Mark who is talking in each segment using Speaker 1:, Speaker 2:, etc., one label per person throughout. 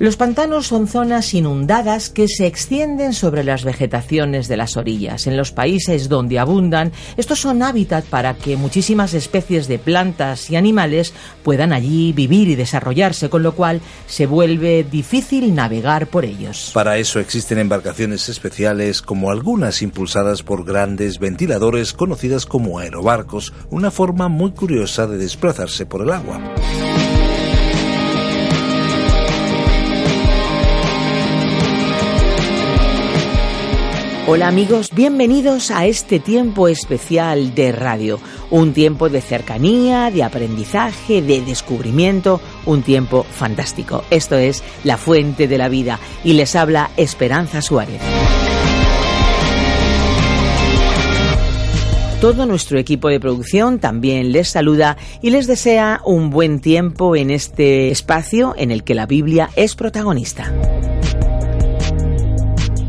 Speaker 1: Los pantanos son zonas inundadas que se extienden sobre las vegetaciones de las orillas. En los países donde abundan, estos son hábitat para que muchísimas especies de plantas y animales puedan allí vivir y desarrollarse, con lo cual se vuelve difícil navegar por ellos.
Speaker 2: Para eso existen embarcaciones especiales como algunas impulsadas por grandes ventiladores conocidas como aerobarcos, una forma muy curiosa de desplazarse por el agua.
Speaker 1: Hola amigos, bienvenidos a este tiempo especial de radio, un tiempo de cercanía, de aprendizaje, de descubrimiento, un tiempo fantástico. Esto es La Fuente de la Vida y les habla Esperanza Suárez. Todo nuestro equipo de producción también les saluda y les desea un buen tiempo en este espacio en el que la Biblia es protagonista.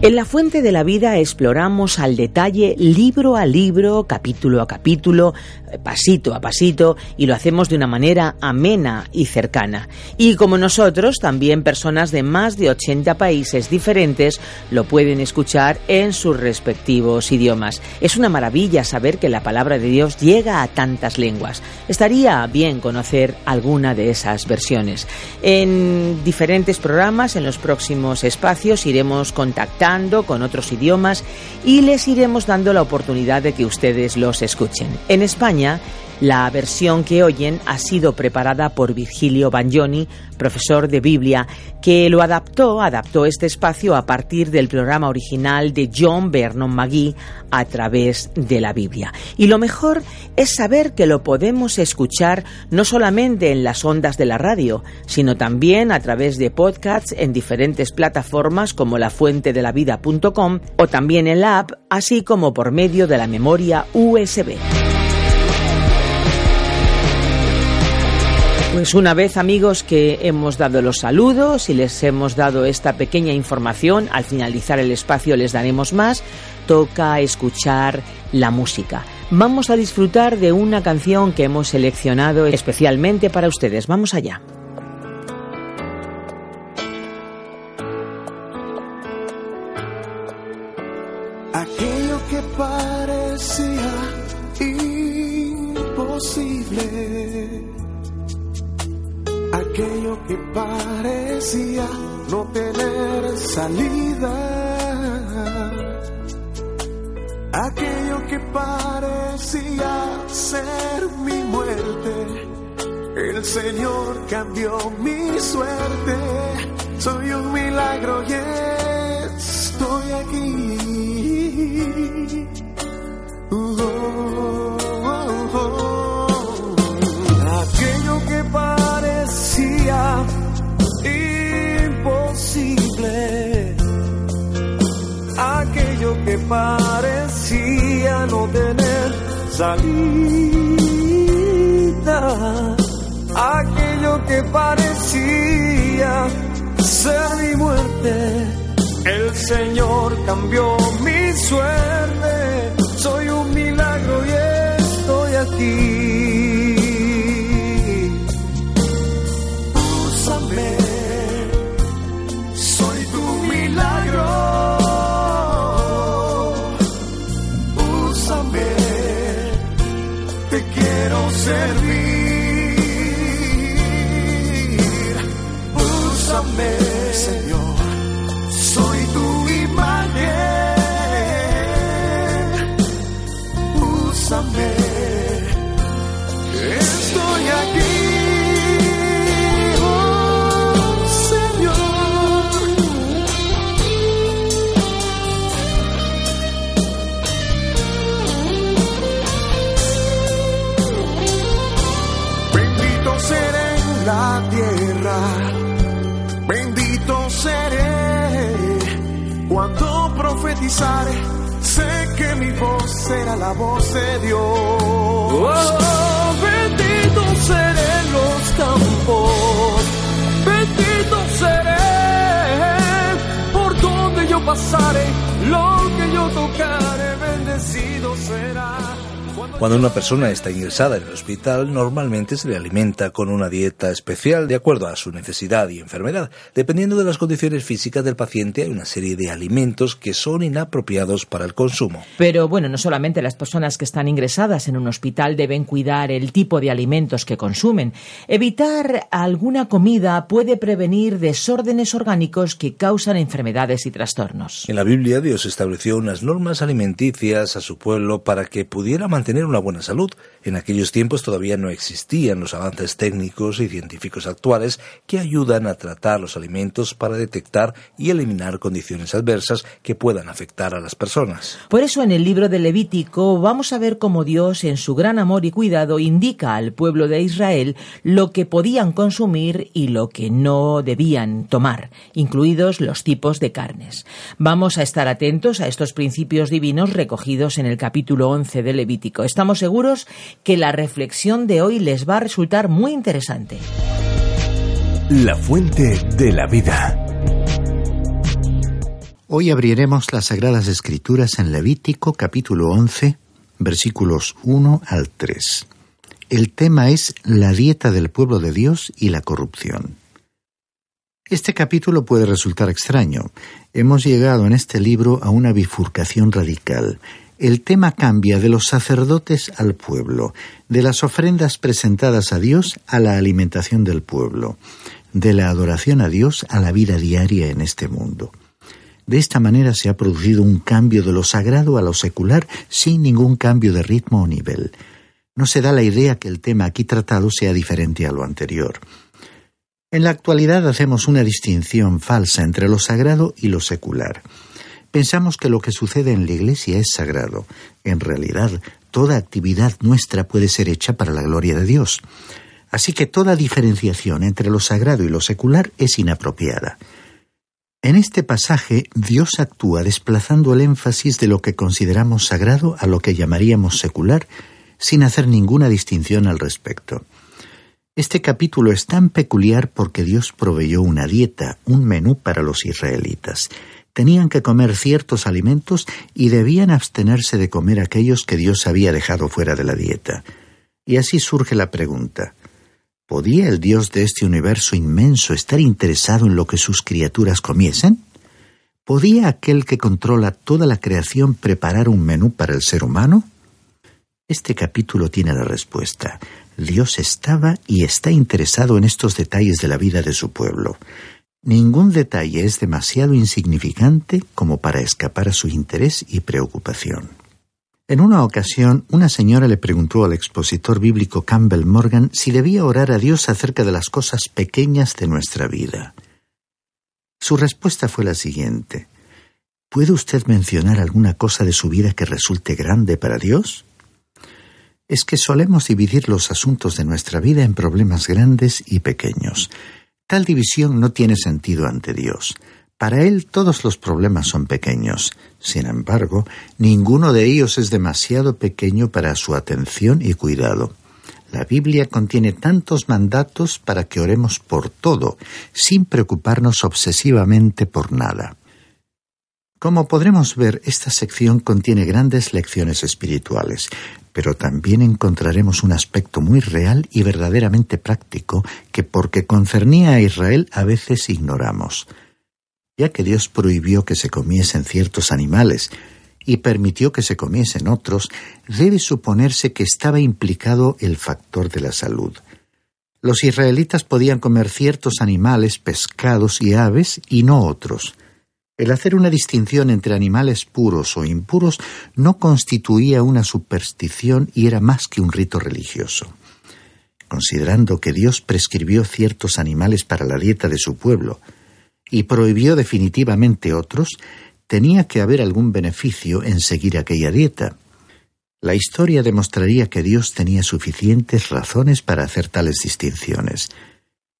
Speaker 1: En la Fuente de la Vida exploramos al detalle, libro a libro, capítulo a capítulo, pasito a pasito, y lo hacemos de una manera amena y cercana. Y como nosotros, también personas de más de 80 países diferentes lo pueden escuchar en sus respectivos idiomas. Es una maravilla saber que la palabra de Dios llega a tantas lenguas. Estaría bien conocer alguna de esas versiones. En diferentes programas, en los próximos espacios, iremos contactando con otros idiomas y les iremos dando la oportunidad de que ustedes los escuchen. En España, la versión que oyen ha sido preparada por Virgilio Bagnoni, profesor de Biblia, que lo adaptó, adaptó este espacio a partir del programa original de John Vernon McGee a través de la Biblia. Y lo mejor es saber que lo podemos escuchar no solamente en las ondas de la radio, sino también a través de podcasts en diferentes plataformas como lafuentedelavida.com o también en la app, así como por medio de la memoria USB. Pues una vez amigos que hemos dado los saludos y les hemos dado esta pequeña información, al finalizar el espacio les daremos más, toca escuchar la música. Vamos a disfrutar de una canción que hemos seleccionado especialmente para ustedes. Vamos allá.
Speaker 3: Parecía no tener salida, aquello que parecía ser mi muerte, el Señor cambió mi suerte, soy un milagro y estoy aquí. Parecía no tener salida. Aquello que parecía ser mi muerte. El Señor cambió mi suerte. Soy un milagro y estoy aquí. said sé que mi voz será la voz de Dios. Oh, bendito seré los campos, bendito seré por donde yo pasaré, lo que yo tocaré, bendecido será.
Speaker 2: Cuando una persona está ingresada en el hospital, normalmente se le alimenta con una dieta especial de acuerdo a su necesidad y enfermedad. Dependiendo de las condiciones físicas del paciente, hay una serie de alimentos que son inapropiados para el consumo.
Speaker 1: Pero bueno, no solamente las personas que están ingresadas en un hospital deben cuidar el tipo de alimentos que consumen. Evitar alguna comida puede prevenir desórdenes orgánicos que causan enfermedades y trastornos.
Speaker 2: En la Biblia, Dios estableció unas normas alimenticias a su pueblo para que pudiera mantener una buena salud. En aquellos tiempos todavía no existían los avances técnicos y científicos actuales que ayudan a tratar los alimentos para detectar y eliminar condiciones adversas que puedan afectar a las personas.
Speaker 1: Por eso en el libro de Levítico vamos a ver cómo Dios, en su gran amor y cuidado, indica al pueblo de Israel lo que podían consumir y lo que no debían tomar, incluidos los tipos de carnes. Vamos a estar atentos a estos principios divinos recogidos en el capítulo 11 de Levítico. Estamos seguros que la reflexión de hoy les va a resultar muy interesante.
Speaker 4: La fuente de la vida.
Speaker 5: Hoy abriremos las Sagradas Escrituras en Levítico capítulo 11, versículos 1 al 3. El tema es la dieta del pueblo de Dios y la corrupción. Este capítulo puede resultar extraño. Hemos llegado en este libro a una bifurcación radical el tema cambia de los sacerdotes al pueblo, de las ofrendas presentadas a Dios a la alimentación del pueblo, de la adoración a Dios a la vida diaria en este mundo. De esta manera se ha producido un cambio de lo sagrado a lo secular sin ningún cambio de ritmo o nivel. No se da la idea que el tema aquí tratado sea diferente a lo anterior. En la actualidad hacemos una distinción falsa entre lo sagrado y lo secular. Pensamos que lo que sucede en la Iglesia es sagrado. En realidad, toda actividad nuestra puede ser hecha para la gloria de Dios. Así que toda diferenciación entre lo sagrado y lo secular es inapropiada. En este pasaje, Dios actúa desplazando el énfasis de lo que consideramos sagrado a lo que llamaríamos secular, sin hacer ninguna distinción al respecto. Este capítulo es tan peculiar porque Dios proveyó una dieta, un menú para los israelitas tenían que comer ciertos alimentos y debían abstenerse de comer aquellos que Dios había dejado fuera de la dieta. Y así surge la pregunta ¿Podía el Dios de este universo inmenso estar interesado en lo que sus criaturas comiesen? ¿Podía aquel que controla toda la creación preparar un menú para el ser humano? Este capítulo tiene la respuesta. Dios estaba y está interesado en estos detalles de la vida de su pueblo. Ningún detalle es demasiado insignificante como para escapar a su interés y preocupación. En una ocasión, una señora le preguntó al expositor bíblico Campbell Morgan si debía orar a Dios acerca de las cosas pequeñas de nuestra vida. Su respuesta fue la siguiente. ¿Puede usted mencionar alguna cosa de su vida que resulte grande para Dios? Es que solemos dividir los asuntos de nuestra vida en problemas grandes y pequeños. Tal división no tiene sentido ante Dios. Para Él todos los problemas son pequeños. Sin embargo, ninguno de ellos es demasiado pequeño para su atención y cuidado. La Biblia contiene tantos mandatos para que oremos por todo, sin preocuparnos obsesivamente por nada. Como podremos ver, esta sección contiene grandes lecciones espirituales, pero también encontraremos un aspecto muy real y verdaderamente práctico que porque concernía a Israel a veces ignoramos. Ya que Dios prohibió que se comiesen ciertos animales y permitió que se comiesen otros, debe suponerse que estaba implicado el factor de la salud. Los israelitas podían comer ciertos animales, pescados y aves y no otros. El hacer una distinción entre animales puros o impuros no constituía una superstición y era más que un rito religioso. Considerando que Dios prescribió ciertos animales para la dieta de su pueblo y prohibió definitivamente otros, tenía que haber algún beneficio en seguir aquella dieta. La historia demostraría que Dios tenía suficientes razones para hacer tales distinciones.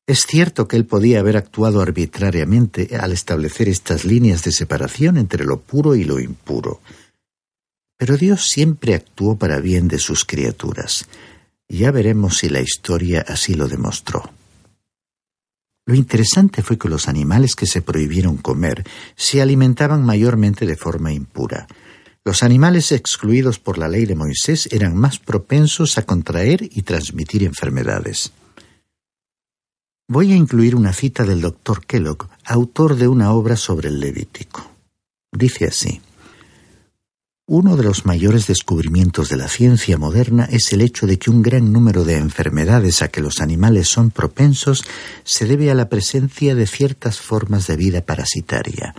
Speaker 5: Es cierto que él podía haber actuado arbitrariamente al establecer estas líneas de separación entre lo puro y lo impuro. Pero Dios siempre actuó para bien de sus criaturas. Ya veremos si la historia así lo demostró. Lo interesante fue que los animales que se prohibieron comer se alimentaban mayormente de forma impura. Los animales excluidos por la ley de Moisés eran más propensos a contraer y transmitir enfermedades. Voy a incluir una cita del doctor Kellogg, autor de una obra sobre el Levítico. Dice así. Uno de los mayores descubrimientos de la ciencia moderna es el hecho de que un gran número de enfermedades a que los animales son propensos se debe a la presencia de ciertas formas de vida parasitaria.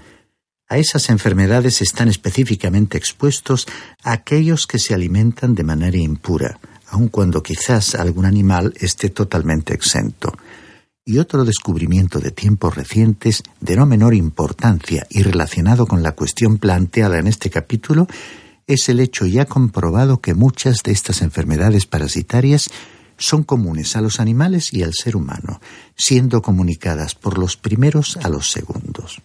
Speaker 5: A esas enfermedades están específicamente expuestos aquellos que se alimentan de manera impura, aun cuando quizás algún animal esté totalmente exento. Y otro descubrimiento de tiempos recientes, de no menor importancia y relacionado con la cuestión planteada en este capítulo, es el hecho ya comprobado que muchas de estas enfermedades parasitarias son comunes a los animales y al ser humano, siendo comunicadas por los primeros a los segundos.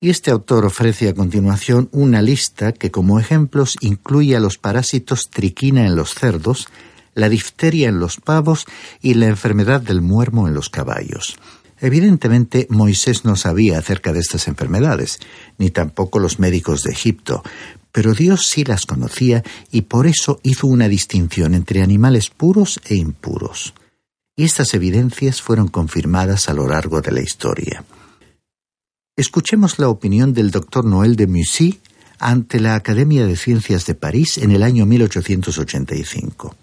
Speaker 5: Y este autor ofrece a continuación una lista que como ejemplos incluye a los parásitos triquina en los cerdos, la difteria en los pavos y la enfermedad del muermo en los caballos. Evidentemente Moisés no sabía acerca de estas enfermedades, ni tampoco los médicos de Egipto, pero Dios sí las conocía y por eso hizo una distinción entre animales puros e impuros. Y estas evidencias fueron confirmadas a lo largo de la historia. Escuchemos la opinión del doctor Noël de Mussy ante la Academia de Ciencias de París en el año 1885.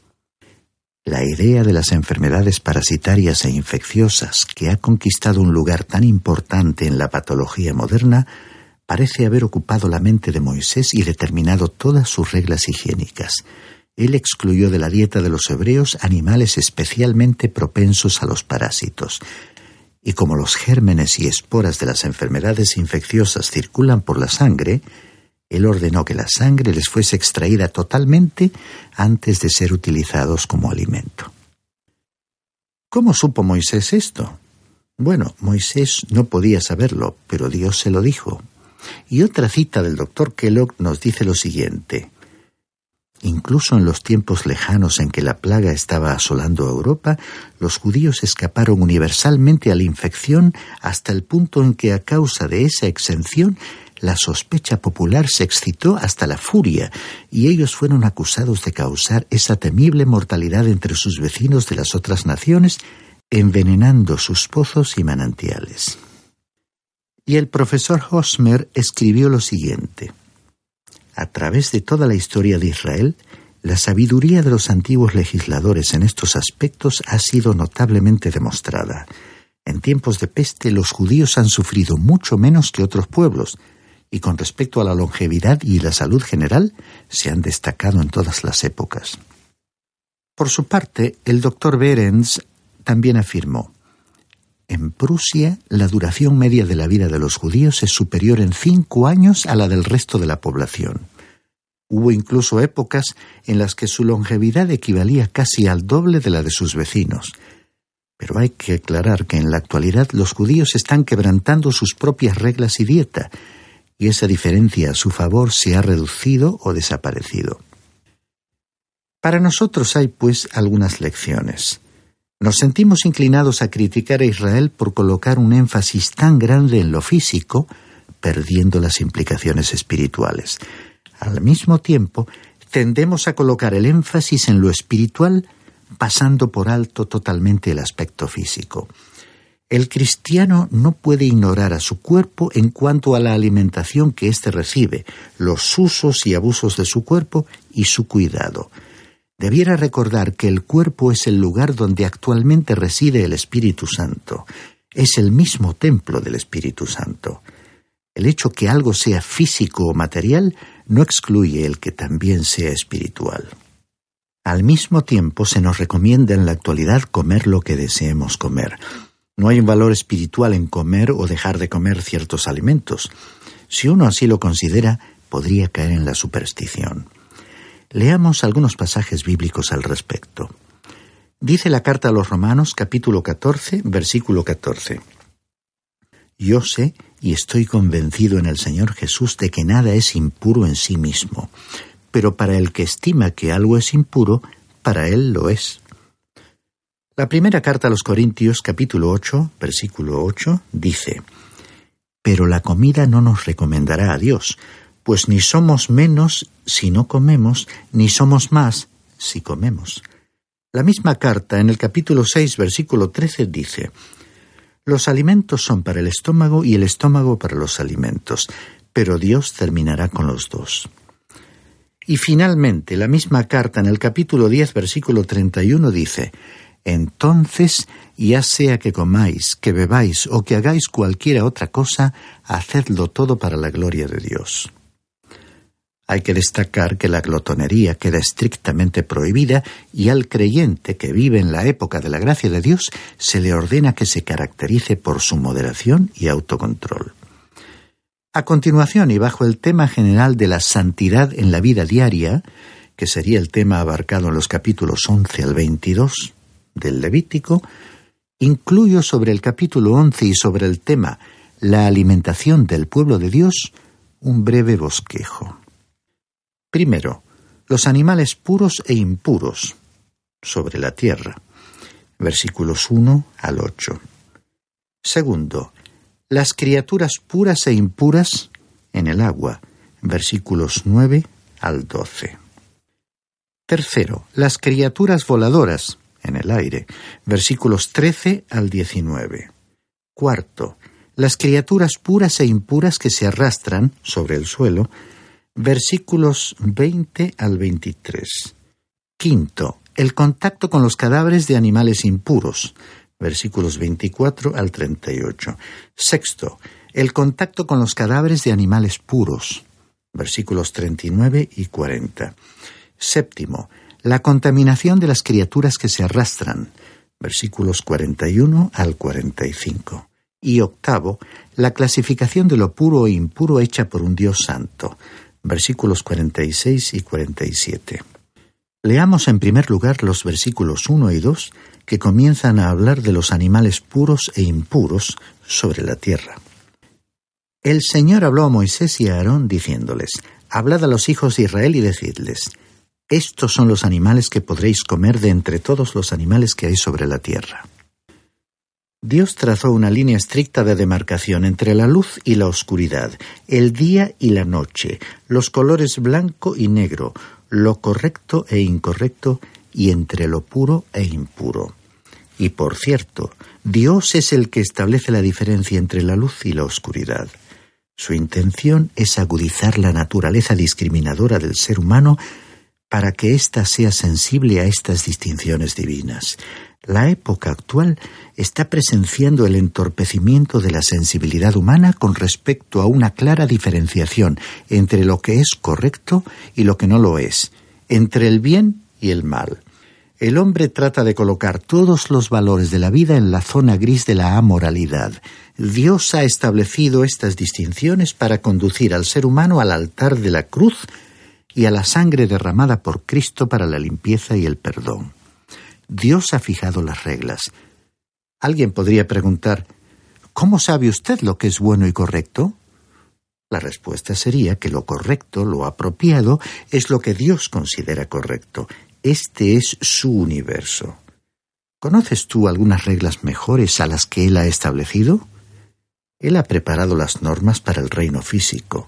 Speaker 5: La idea de las enfermedades parasitarias e infecciosas que ha conquistado un lugar tan importante en la patología moderna parece haber ocupado la mente de Moisés y determinado todas sus reglas higiénicas. Él excluyó de la dieta de los hebreos animales especialmente propensos a los parásitos, y como los gérmenes y esporas de las enfermedades infecciosas circulan por la sangre, él ordenó que la sangre les fuese extraída totalmente antes de ser utilizados como alimento. ¿Cómo supo Moisés esto? Bueno, Moisés no podía saberlo, pero Dios se lo dijo. Y otra cita del doctor Kellogg nos dice lo siguiente. Incluso en los tiempos lejanos en que la plaga estaba asolando Europa, los judíos escaparon universalmente a la infección hasta el punto en que a causa de esa exención la sospecha popular se excitó hasta la furia y ellos fueron acusados de causar esa temible mortalidad entre sus vecinos de las otras naciones, envenenando sus pozos y manantiales. Y el profesor Hosmer escribió lo siguiente a través de toda la historia de Israel, la sabiduría de los antiguos legisladores en estos aspectos ha sido notablemente demostrada. En tiempos de peste los judíos han sufrido mucho menos que otros pueblos, y con respecto a la longevidad y la salud general, se han destacado en todas las épocas. Por su parte, el doctor Behrens también afirmó en Prusia, la duración media de la vida de los judíos es superior en cinco años a la del resto de la población. Hubo incluso épocas en las que su longevidad equivalía casi al doble de la de sus vecinos. Pero hay que aclarar que en la actualidad los judíos están quebrantando sus propias reglas y dieta, y esa diferencia a su favor se ha reducido o desaparecido. Para nosotros hay, pues, algunas lecciones. Nos sentimos inclinados a criticar a Israel por colocar un énfasis tan grande en lo físico, perdiendo las implicaciones espirituales. Al mismo tiempo, tendemos a colocar el énfasis en lo espiritual, pasando por alto totalmente el aspecto físico. El cristiano no puede ignorar a su cuerpo en cuanto a la alimentación que éste recibe, los usos y abusos de su cuerpo y su cuidado debiera recordar que el cuerpo es el lugar donde actualmente reside el Espíritu Santo. Es el mismo templo del Espíritu Santo. El hecho que algo sea físico o material no excluye el que también sea espiritual. Al mismo tiempo se nos recomienda en la actualidad comer lo que deseemos comer. No hay un valor espiritual en comer o dejar de comer ciertos alimentos. Si uno así lo considera, podría caer en la superstición. Leamos algunos pasajes bíblicos al respecto. Dice la carta a los Romanos capítulo 14, versículo 14. Yo sé y estoy convencido en el Señor Jesús de que nada es impuro en sí mismo, pero para el que estima que algo es impuro, para él lo es. La primera carta a los Corintios capítulo 8, versículo 8, dice, Pero la comida no nos recomendará a Dios, pues ni somos menos si no comemos, ni somos más si comemos. La misma carta, en el capítulo 6, versículo 13, dice, Los alimentos son para el estómago y el estómago para los alimentos, pero Dios terminará con los dos. Y finalmente, la misma carta, en el capítulo 10, versículo 31, dice, Entonces, ya sea que comáis, que bebáis o que hagáis cualquiera otra cosa, hacedlo todo para la gloria de Dios. Hay que destacar que la glotonería queda estrictamente prohibida y al creyente que vive en la época de la gracia de Dios se le ordena que se caracterice por su moderación y autocontrol. A continuación, y bajo el tema general de la santidad en la vida diaria, que sería el tema abarcado en los capítulos 11 al 22 del Levítico, incluyo sobre el capítulo 11 y sobre el tema la alimentación del pueblo de Dios un breve bosquejo. Primero, los animales puros e impuros sobre la tierra. Versículos 1 al 8. Segundo, las criaturas puras e impuras en el agua. Versículos 9 al 12. Tercero, las criaturas voladoras en el aire. Versículos 13 al 19. Cuarto, las criaturas puras e impuras que se arrastran sobre el suelo versículos 20 al 23. Quinto, el contacto con los cadáveres de animales impuros, versículos 24 al 38. Sexto, el contacto con los cadáveres de animales puros, versículos 39 y 40. Séptimo, la contaminación de las criaturas que se arrastran, versículos 41 al 45. Y octavo, la clasificación de lo puro e impuro hecha por un Dios santo, versículos 46 y 47. Leamos en primer lugar los versículos 1 y 2 que comienzan a hablar de los animales puros e impuros sobre la tierra. El Señor habló a Moisés y a Aarón diciéndoles, Hablad a los hijos de Israel y decidles, Estos son los animales que podréis comer de entre todos los animales que hay sobre la tierra. Dios trazó una línea estricta de demarcación entre la luz y la oscuridad, el día y la noche, los colores blanco y negro, lo correcto e incorrecto y entre lo puro e impuro. Y por cierto, Dios es el que establece la diferencia entre la luz y la oscuridad. Su intención es agudizar la naturaleza discriminadora del ser humano para que ésta sea sensible a estas distinciones divinas. La época actual está presenciando el entorpecimiento de la sensibilidad humana con respecto a una clara diferenciación entre lo que es correcto y lo que no lo es, entre el bien y el mal. El hombre trata de colocar todos los valores de la vida en la zona gris de la amoralidad. Dios ha establecido estas distinciones para conducir al ser humano al altar de la cruz y a la sangre derramada por Cristo para la limpieza y el perdón. Dios ha fijado las reglas. Alguien podría preguntar, ¿cómo sabe usted lo que es bueno y correcto? La respuesta sería que lo correcto, lo apropiado, es lo que Dios considera correcto. Este es su universo. ¿Conoces tú algunas reglas mejores a las que Él ha establecido? Él ha preparado las normas para el reino físico.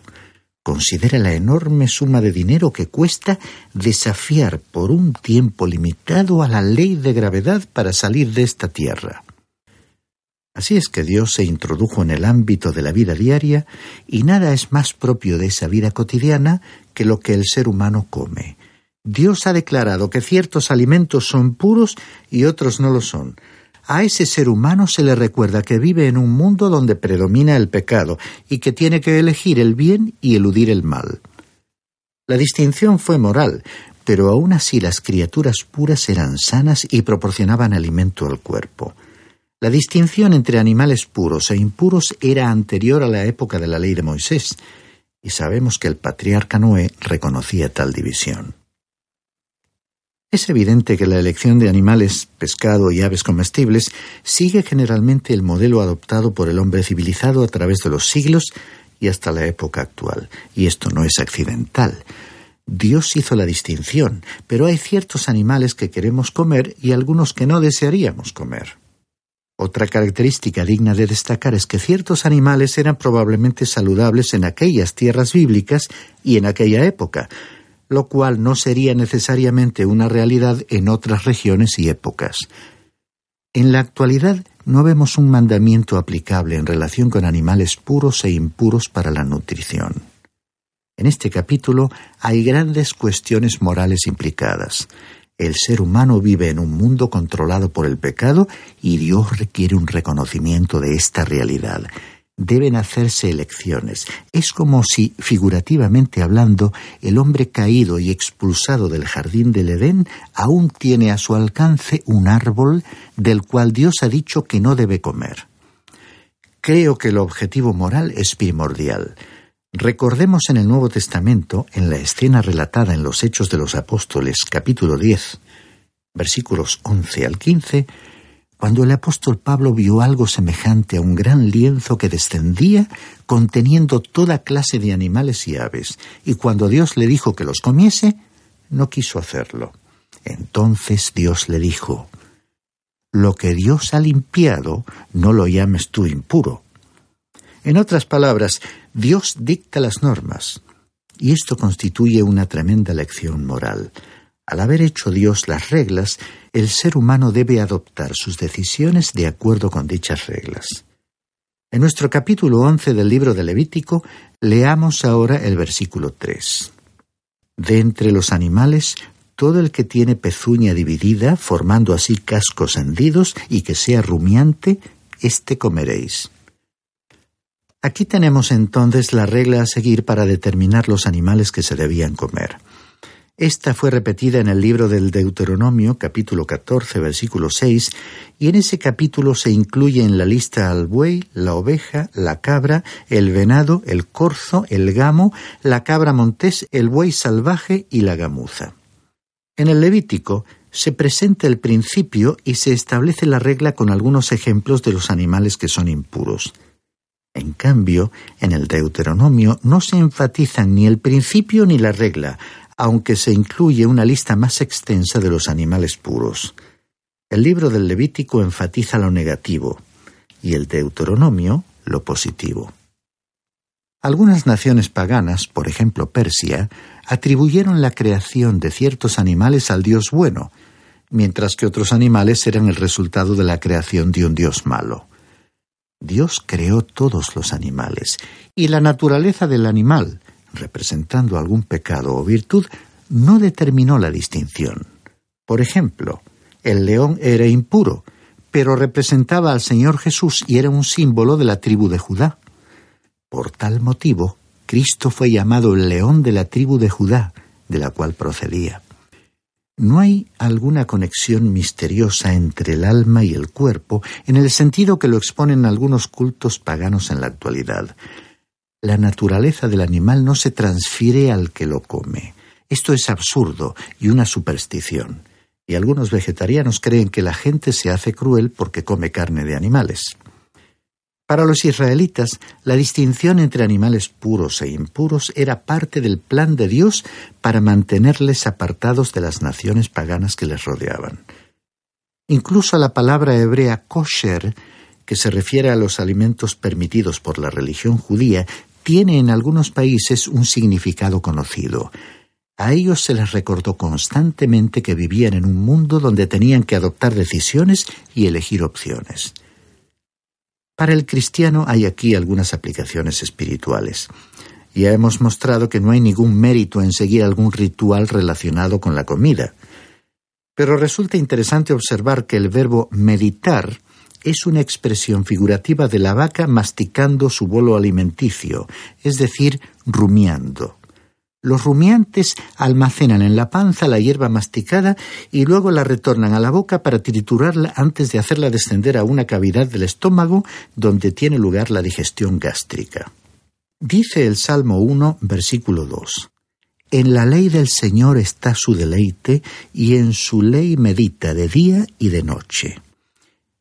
Speaker 5: Considera la enorme suma de dinero que cuesta desafiar por un tiempo limitado a la ley de gravedad para salir de esta tierra. Así es que Dios se introdujo en el ámbito de la vida diaria y nada es más propio de esa vida cotidiana que lo que el ser humano come. Dios ha declarado que ciertos alimentos son puros y otros no lo son, a ese ser humano se le recuerda que vive en un mundo donde predomina el pecado y que tiene que elegir el bien y eludir el mal. La distinción fue moral, pero aún así las criaturas puras eran sanas y proporcionaban alimento al cuerpo. La distinción entre animales puros e impuros era anterior a la época de la ley de Moisés, y sabemos que el patriarca Noé reconocía tal división. Es evidente que la elección de animales, pescado y aves comestibles sigue generalmente el modelo adoptado por el hombre civilizado a través de los siglos y hasta la época actual. Y esto no es accidental. Dios hizo la distinción, pero hay ciertos animales que queremos comer y algunos que no desearíamos comer. Otra característica digna de destacar es que ciertos animales eran probablemente saludables en aquellas tierras bíblicas y en aquella época, lo cual no sería necesariamente una realidad en otras regiones y épocas. En la actualidad no vemos un mandamiento aplicable en relación con animales puros e impuros para la nutrición. En este capítulo hay grandes cuestiones morales implicadas. El ser humano vive en un mundo controlado por el pecado y Dios requiere un reconocimiento de esta realidad deben hacerse elecciones. Es como si, figurativamente hablando, el hombre caído y expulsado del jardín del Edén aún tiene a su alcance un árbol del cual Dios ha dicho que no debe comer. Creo que el objetivo moral es primordial. Recordemos en el Nuevo Testamento, en la escena relatada en los Hechos de los Apóstoles, capítulo 10, versículos 11 al 15, cuando el apóstol Pablo vio algo semejante a un gran lienzo que descendía conteniendo toda clase de animales y aves, y cuando Dios le dijo que los comiese, no quiso hacerlo. Entonces Dios le dijo, Lo que Dios ha limpiado, no lo llames tú impuro. En otras palabras, Dios dicta las normas, y esto constituye una tremenda lección moral. Al haber hecho Dios las reglas, el ser humano debe adoptar sus decisiones de acuerdo con dichas reglas. En nuestro capítulo 11 del libro de Levítico, leamos ahora el versículo 3. De entre los animales, todo el que tiene pezuña dividida, formando así cascos hendidos y que sea rumiante, éste comeréis. Aquí tenemos entonces la regla a seguir para determinar los animales que se debían comer. Esta fue repetida en el libro del Deuteronomio, capítulo 14, versículo 6, y en ese capítulo se incluye en la lista al buey, la oveja, la cabra, el venado, el corzo, el gamo, la cabra montés, el buey salvaje y la gamuza. En el Levítico se presenta el principio y se establece la regla con algunos ejemplos de los animales que son impuros. En cambio, en el Deuteronomio no se enfatizan ni el principio ni la regla, aunque se incluye una lista más extensa de los animales puros. El libro del Levítico enfatiza lo negativo y el Deuteronomio lo positivo. Algunas naciones paganas, por ejemplo Persia, atribuyeron la creación de ciertos animales al Dios bueno, mientras que otros animales eran el resultado de la creación de un Dios malo. Dios creó todos los animales, y la naturaleza del animal, representando algún pecado o virtud, no determinó la distinción. Por ejemplo, el león era impuro, pero representaba al Señor Jesús y era un símbolo de la tribu de Judá. Por tal motivo, Cristo fue llamado el león de la tribu de Judá, de la cual procedía. No hay alguna conexión misteriosa entre el alma y el cuerpo en el sentido que lo exponen algunos cultos paganos en la actualidad la naturaleza del animal no se transfiere al que lo come. Esto es absurdo y una superstición. Y algunos vegetarianos creen que la gente se hace cruel porque come carne de animales. Para los israelitas, la distinción entre animales puros e impuros era parte del plan de Dios para mantenerles apartados de las naciones paganas que les rodeaban. Incluso la palabra hebrea kosher, que se refiere a los alimentos permitidos por la religión judía, tiene en algunos países un significado conocido. A ellos se les recordó constantemente que vivían en un mundo donde tenían que adoptar decisiones y elegir opciones. Para el cristiano hay aquí algunas aplicaciones espirituales. Ya hemos mostrado que no hay ningún mérito en seguir algún ritual relacionado con la comida. Pero resulta interesante observar que el verbo meditar es una expresión figurativa de la vaca masticando su bolo alimenticio, es decir, rumiando. Los rumiantes almacenan en la panza la hierba masticada y luego la retornan a la boca para triturarla antes de hacerla descender a una cavidad del estómago donde tiene lugar la digestión gástrica. Dice el Salmo 1, versículo 2. En la ley del Señor está su deleite, y en su ley medita de día y de noche.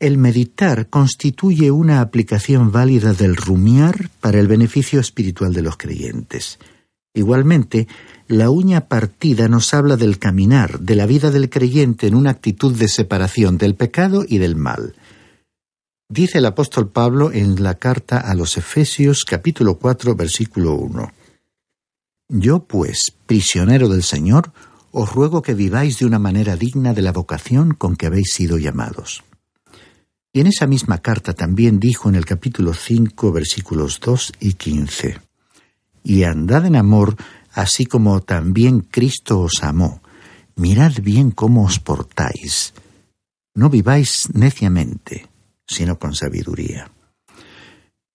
Speaker 5: El meditar constituye una aplicación válida del rumiar para el beneficio espiritual de los creyentes. Igualmente, la uña partida nos habla del caminar, de la vida del creyente en una actitud de separación del pecado y del mal. Dice el apóstol Pablo en la carta a los Efesios capítulo 4 versículo 1. Yo, pues, prisionero del Señor, os ruego que viváis de una manera digna de la vocación con que habéis sido llamados. Y en esa misma carta también dijo en el capítulo 5, versículos 2 y 15, Y andad en amor, así como también Cristo os amó. Mirad bien cómo os portáis. No viváis neciamente, sino con sabiduría.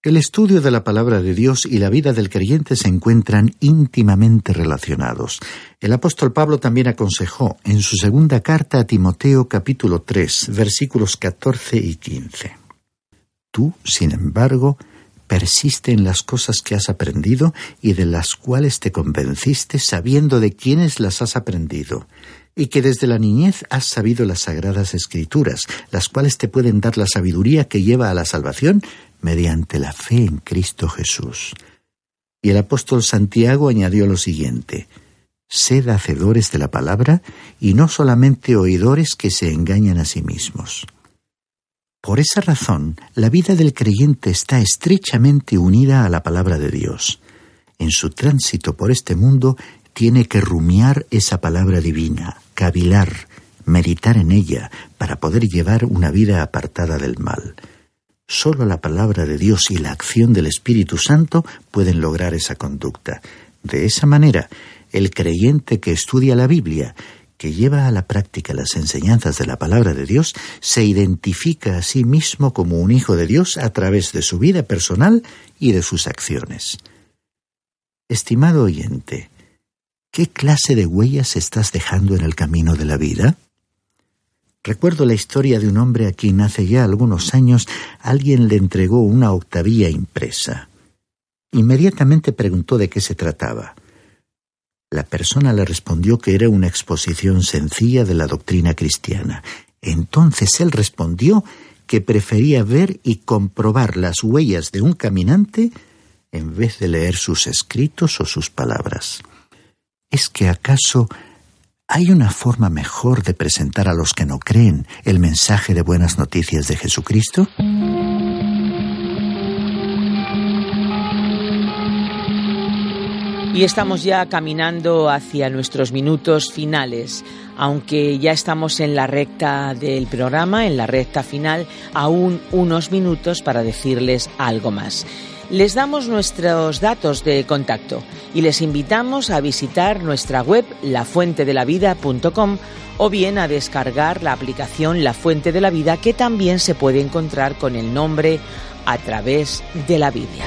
Speaker 5: El estudio de la palabra de Dios y la vida del creyente se encuentran íntimamente relacionados. El apóstol Pablo también aconsejó en su segunda carta a Timoteo capítulo 3 versículos 14 y 15. Tú, sin embargo, persiste en las cosas que has aprendido y de las cuales te convenciste sabiendo de quiénes las has aprendido y que desde la niñez has sabido las sagradas escrituras, las cuales te pueden dar la sabiduría que lleva a la salvación mediante la fe en Cristo Jesús. Y el apóstol Santiago añadió lo siguiente, Sed hacedores de la palabra y no solamente oidores que se engañan a sí mismos. Por esa razón, la vida del creyente está estrechamente unida a la palabra de Dios. En su tránsito por este mundo tiene que rumiar esa palabra divina, cavilar, meditar en ella, para poder llevar una vida apartada del mal. Solo la palabra de Dios y la acción del Espíritu Santo pueden lograr esa conducta. De esa manera, el creyente que estudia la Biblia, que lleva a la práctica las enseñanzas de la palabra de Dios, se identifica a sí mismo como un hijo de Dios a través de su vida personal y de sus acciones. Estimado oyente, ¿qué clase de huellas estás dejando en el camino de la vida? Recuerdo la historia de un hombre a quien hace ya algunos años alguien le entregó una octavía impresa. Inmediatamente preguntó de qué se trataba. La persona le respondió que era una exposición sencilla de la doctrina cristiana. Entonces él respondió que prefería ver y comprobar las huellas de un caminante en vez de leer sus escritos o sus palabras. ¿Es que acaso ¿Hay una forma mejor de presentar a los que no creen el mensaje de buenas noticias de Jesucristo?
Speaker 1: Y estamos ya caminando hacia nuestros minutos finales. Aunque ya estamos en la recta del programa, en la recta final, aún unos minutos para decirles algo más les damos nuestros datos de contacto y les invitamos a visitar nuestra web lafuentedelavida.com o bien a descargar la aplicación La Fuente de la Vida que también se puede encontrar con el nombre a través de la Biblia.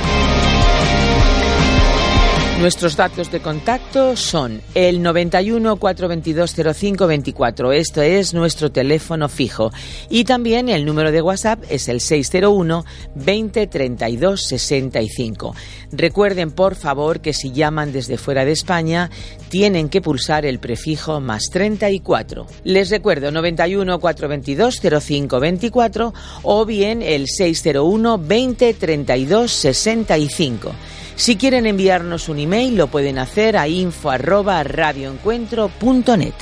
Speaker 1: Nuestros datos de contacto son el 91 422 0524, esto es nuestro teléfono fijo, y también el número de WhatsApp es el 601 20 32 65. Recuerden por favor que si llaman desde fuera de España tienen que pulsar el prefijo más 34. Les recuerdo 91 422 0524 o bien el 601 20 32 65. Si quieren enviarnos un email lo pueden hacer a info@radioencuentro.net.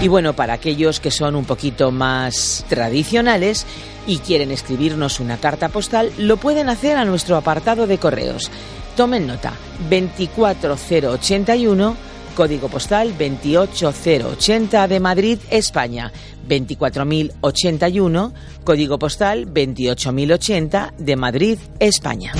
Speaker 1: Y bueno, para aquellos que son un poquito más tradicionales y quieren escribirnos una carta postal, lo pueden hacer a nuestro apartado de correos. Tomen nota, 24081 código postal 28080 de Madrid, España, 24081, código postal 28080 de Madrid, España.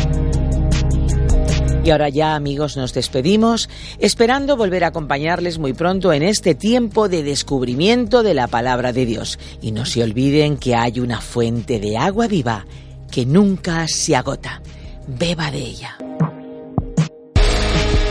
Speaker 1: Y ahora ya amigos nos despedimos, esperando volver a acompañarles muy pronto en este tiempo de descubrimiento de la palabra de Dios. Y no se olviden que hay una fuente de agua viva que nunca se agota. Beba de ella.